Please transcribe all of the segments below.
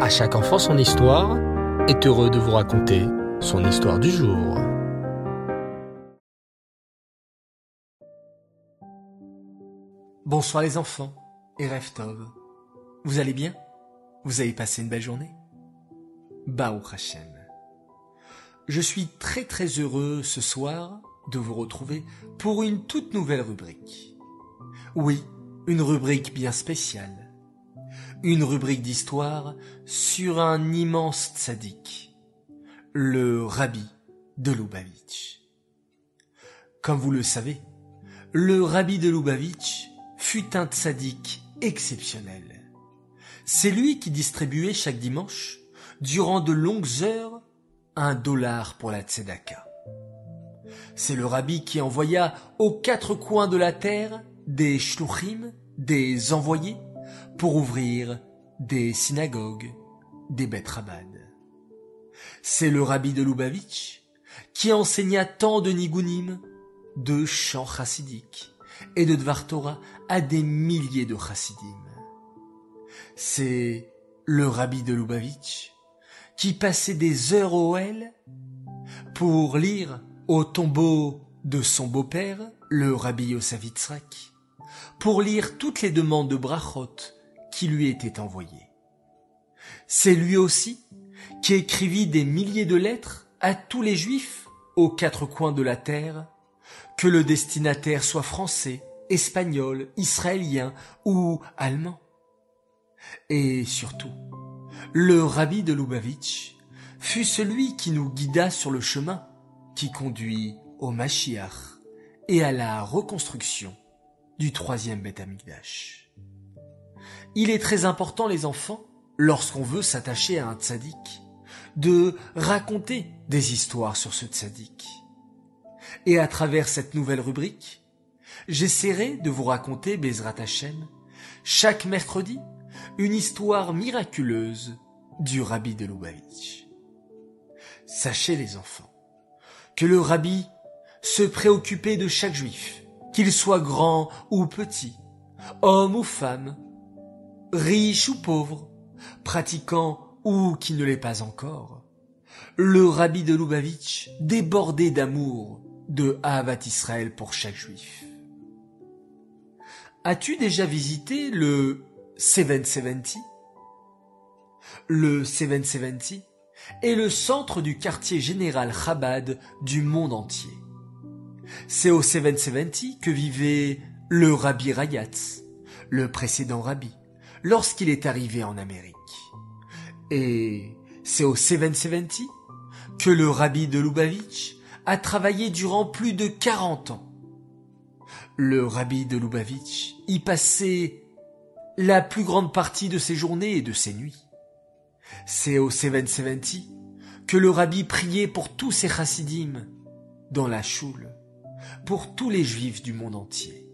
À chaque enfant son histoire est heureux de vous raconter son histoire du jour. Bonsoir les enfants et Reftov. Vous allez bien? Vous avez passé une belle journée? Baou Hashem. Je suis très très heureux ce soir de vous retrouver pour une toute nouvelle rubrique. Oui, une rubrique bien spéciale une rubrique d'histoire sur un immense tzaddik, le rabbi de Lubavitch. Comme vous le savez, le rabbi de Lubavitch fut un tzaddik exceptionnel. C'est lui qui distribuait chaque dimanche, durant de longues heures, un dollar pour la tzedaka. C'est le rabbi qui envoya aux quatre coins de la terre des shluchim, des envoyés, pour ouvrir des synagogues, des bêtes C'est le rabbi de Lubavitch qui enseigna tant de nigunim, de chants chassidiques et de Dvar Torah à des milliers de chassidim. C'est le rabbi de Lubavitch qui passait des heures au L pour lire au tombeau de son beau-père, le rabbi Yosavitzrak, pour lire toutes les demandes de brachot qui lui étaient envoyées. C'est lui aussi qui écrivit des milliers de lettres à tous les juifs aux quatre coins de la terre, que le destinataire soit français, espagnol, israélien ou allemand. Et surtout, le rabbi de Lubavitch fut celui qui nous guida sur le chemin qui conduit au Mashiach et à la reconstruction du troisième Beth. Il est très important, les enfants, lorsqu'on veut s'attacher à un tzaddik, de raconter des histoires sur ce tzaddik. Et à travers cette nouvelle rubrique, j'essaierai de vous raconter, Bezrat Hashem, chaque mercredi, une histoire miraculeuse du rabbi de Lubavitch. Sachez les enfants, que le rabbi se préoccupait de chaque juif, qu'il soit grand ou petit, homme ou femme, riche ou pauvre, pratiquant ou qui ne l'est pas encore. Le rabbi de Lubavitch débordait d'amour de Ahavat Israël pour chaque juif. As-tu déjà visité le 770 Le 770 est le centre du quartier général Chabad du monde entier. C'est au 770 que vivait le rabbi Rayatz, le précédent rabbi, lorsqu'il est arrivé en Amérique. Et c'est au 770 que le rabbi de Lubavitch a travaillé durant plus de 40 ans. Le rabbi de Lubavitch y passait la plus grande partie de ses journées et de ses nuits. C'est au 770 que le rabbi priait pour tous ses chassidim dans la choule, pour tous les juifs du monde entier.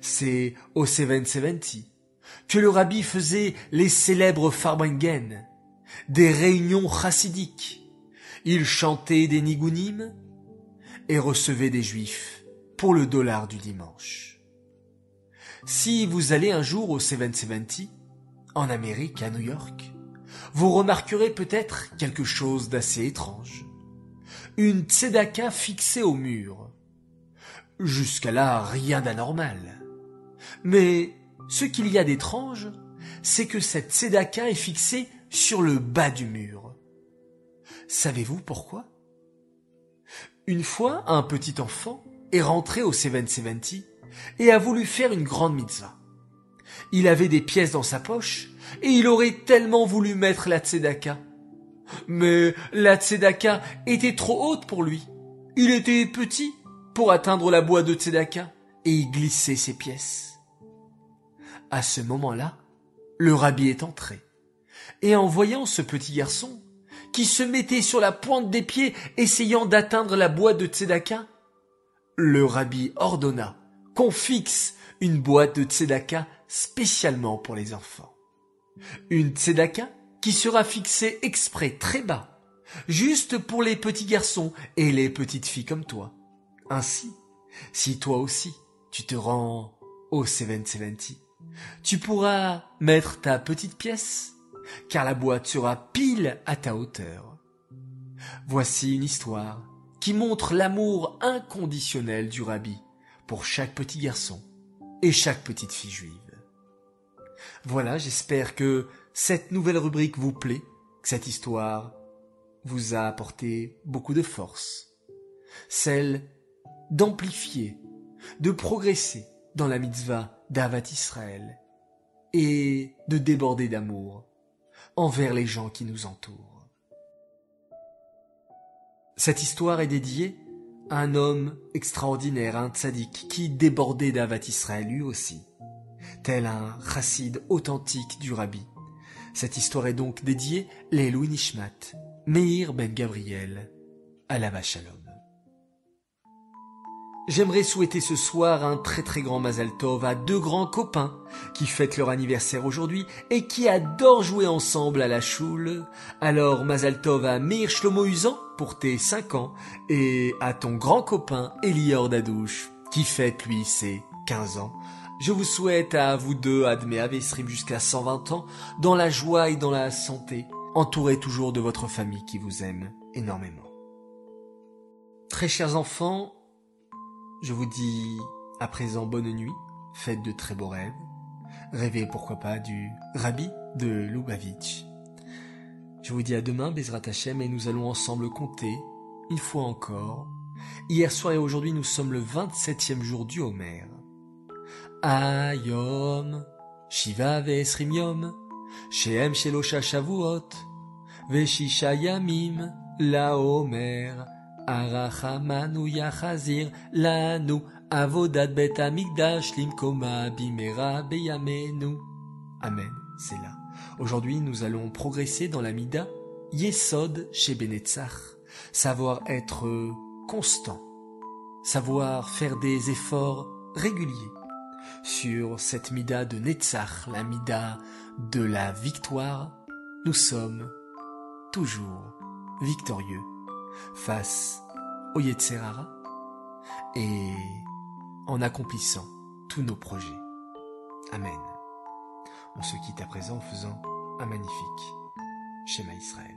C'est au 770 que le rabbi faisait les célèbres Farbringen, des réunions chassidiques. Il chantait des nigunim et recevait des juifs pour le dollar du dimanche. Si vous allez un jour au 770, en Amérique, à New York, vous remarquerez peut-être quelque chose d'assez étrange. Une tzedaka fixée au mur. Jusqu'à là, rien d'anormal. Mais ce qu'il y a d'étrange, c'est que cette tzedaka est fixée sur le bas du mur. Savez-vous pourquoi? Une fois, un petit enfant est rentré au 770 et a voulu faire une grande mitzvah. Il avait des pièces dans sa poche et il aurait tellement voulu mettre la tzedaka. Mais la tzedaka était trop haute pour lui. Il était petit pour atteindre la boîte de tzedaka et y glisser ses pièces. À ce moment-là, le rabbi est entré, et en voyant ce petit garçon, qui se mettait sur la pointe des pieds essayant d'atteindre la boîte de tzedaka, le rabbi ordonna qu'on fixe une boîte de tzedaka spécialement pour les enfants. Une tzedaka qui sera fixée exprès très bas, juste pour les petits garçons et les petites filles comme toi. Ainsi, si toi aussi tu te rends au 770, tu pourras mettre ta petite pièce car la boîte sera pile à ta hauteur. Voici une histoire qui montre l'amour inconditionnel du rabbi pour chaque petit garçon et chaque petite fille juive. Voilà, j'espère que cette nouvelle rubrique vous plaît, que cette histoire vous a apporté beaucoup de force, celle d'amplifier, de progresser dans la mitzvah d'Avat Israël et de déborder d'amour envers les gens qui nous entourent. Cette histoire est dédiée à un homme extraordinaire, un tzaddik, qui débordait d'Avat Israël lui aussi, tel un chassid authentique du rabbi. Cette histoire est donc dédiée Louis Nishmat, Meir ben Gabriel, à la Shalom. J'aimerais souhaiter ce soir un très très grand Mazal Tov à deux grands copains qui fêtent leur anniversaire aujourd'hui et qui adorent jouer ensemble à la choule. Alors Mazal Tov à Meir Shlomo Usan pour tes 5 ans et à ton grand copain Elior Dadouche qui fête lui ses 15 ans. Je vous souhaite à vous deux Admé Avesrim jusqu'à 120 ans dans la joie et dans la santé, entourés toujours de votre famille qui vous aime énormément. Très chers enfants, je vous dis à présent bonne nuit, faites de très beaux rêves, rêvez pourquoi pas du Rabbi de Lubavitch. Je vous dis à demain, Bezrat Hashem, et nous allons ensemble compter, une fois encore. Hier soir et aujourd'hui, nous sommes le 27e jour du Homer. Ayom, Shiva ve'esrim yom, Shehem shelosha shavuot, ve'shisha yamim, la Homer, Arachamanu Yachazir Lanu Avodat Limkoma Bimera Beyamenu. Amen, c'est là. Aujourd'hui, nous allons progresser dans la Mida Yesod chez Benetzach. Savoir être constant. Savoir faire des efforts réguliers sur cette Mida de Netzach, la Mida de la victoire. Nous sommes toujours victorieux face au Yetzerara et en accomplissant tous nos projets. Amen. On se quitte à présent en faisant un magnifique schéma Israël.